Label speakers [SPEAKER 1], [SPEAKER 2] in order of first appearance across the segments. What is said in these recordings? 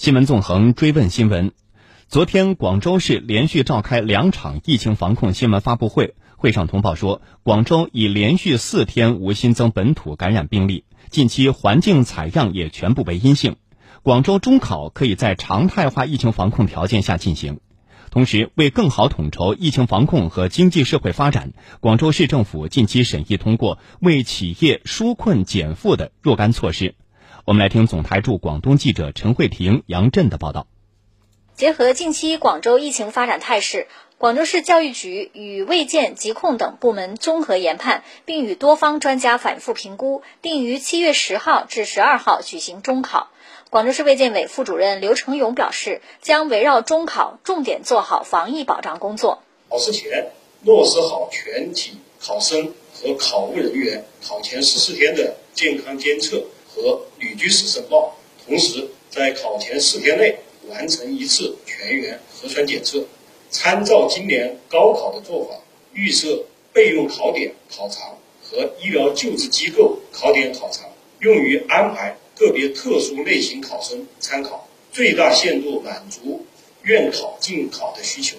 [SPEAKER 1] 新闻纵横追问新闻，昨天广州市连续召开两场疫情防控新闻发布会，会上通报说，广州已连续四天无新增本土感染病例，近期环境采样也全部为阴性，广州中考可以在常态化疫情防控条件下进行。同时，为更好统筹疫情防控和经济社会发展，广州市政府近期审议通过为企业纾困减负的若干措施。我们来听总台驻广东记者陈慧婷、杨震的报道。
[SPEAKER 2] 结合近期广州疫情发展态势，广州市教育局与卫健、疾控等部门综合研判，并与多方专家反复评估，定于七月十号至十二号举行中考。广州市卫健委副主任刘成勇表示，将围绕中考重点做好防疫保障工作。
[SPEAKER 3] 考试前落实好全体考生和考务人员考前十四天的健康监测。和旅居史申报，同时在考前四天内完成一次全员核酸检测。参照今年高考的做法，预设备用考点考场和医疗救治机构考点考场，用于安排个别特殊类型考生参考，最大限度满足愿考尽考的需求。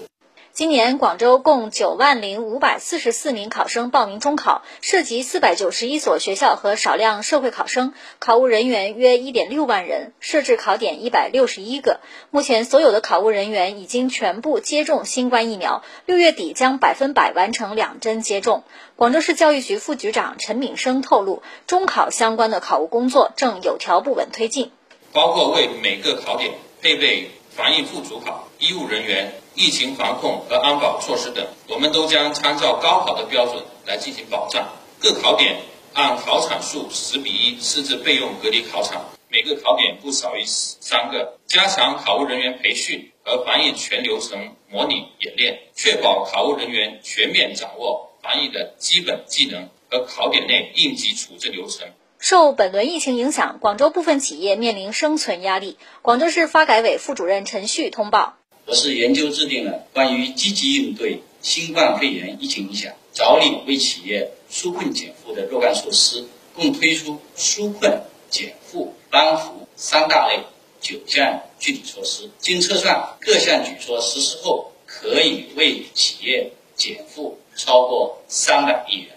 [SPEAKER 2] 今年广州共九万零五百四十四名考生报名中考，涉及四百九十一所学校和少量社会考生，考务人员约一点六万人，设置考点一百六十一个。目前，所有的考务人员已经全部接种新冠疫苗，六月底将百分百完成两针接种。广州市教育局副局长陈敏生透露，中考相关的考务工作正有条不紊推进，
[SPEAKER 4] 包括为每个考点配备防疫副主考、医务人员。疫情防控和安保措施等，我们都将参照高考的标准来进行保障。各考点按考场数十比一设置备用隔离考场，每个考点不少于三个。加强考务人员培训和防疫全流程模拟演练，确保考务人员全面掌握防疫的基本技能和考点内应急处置流程。
[SPEAKER 2] 受本轮疫情影响，广州部分企业面临生存压力。广州市发改委副主任陈旭通报。
[SPEAKER 5] 我市研究制定了关于积极应对新冠肺炎疫情影响、着力为企业纾困减负的若干措施，共推出纾困、减负、帮扶三大类九项具体措施。经测算，各项举措实施后，可以为企业减负超过三百亿元。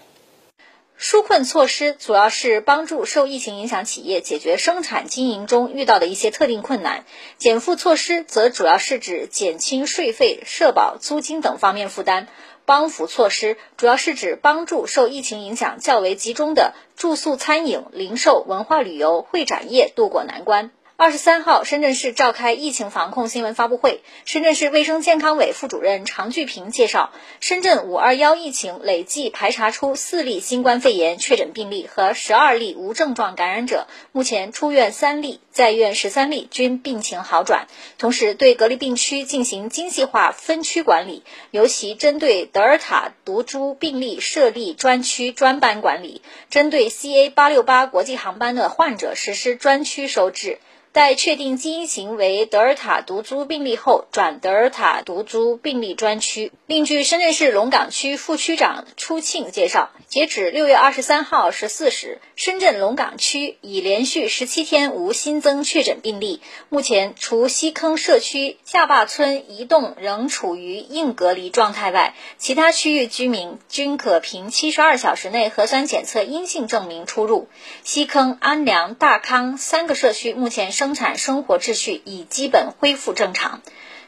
[SPEAKER 2] 纾困措施主要是帮助受疫情影响企业解决生产经营中遇到的一些特定困难，减负措施则主要是指减轻税费、社保、租金等方面负担，帮扶措施主要是指帮助受疫情影响较为集中的住宿、餐饮、零售、文化旅游、会展业渡过难关。二十三号，深圳市召开疫情防控新闻发布会。深圳市卫生健康委副主任常聚平介绍，深圳五二幺疫情累计排查出四例新冠肺炎确诊病例和十二例无症状感染者，目前出院三例，在院十三例均病情好转。同时，对隔离病区进行精细化分区管理，尤其针对德尔塔毒株病例设立专区专班管理，针对 CA 八六八国际航班的患者实施专区收治。在确定基因型为德尔塔毒株病例后，转德尔塔毒株病例专区。另据深圳市龙岗区副区长初庆介绍，截止六月二十三号十四时，深圳龙岗区已连续十七天无新增确诊病例。目前，除西坑社区下坝村一栋仍处于硬隔离状态外，其他区域居民均可凭七十二小时内核酸检测阴性证明出入。西坑、安良、大康三个社区目前生生产生活秩序已基本恢复正常。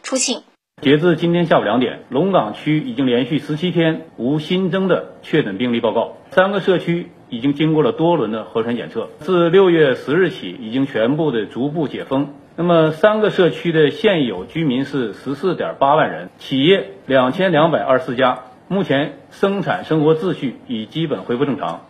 [SPEAKER 2] 出信，
[SPEAKER 6] 截至今天下午两点，龙岗区已经连续十七天无新增的确诊病例报告，三个社区已经经过了多轮的核酸检测，自六月十日起已经全部的逐步解封。那么三个社区的现有居民是十四点八万人，企业两千两百二十四家，目前生产生活秩序已基本恢复正常。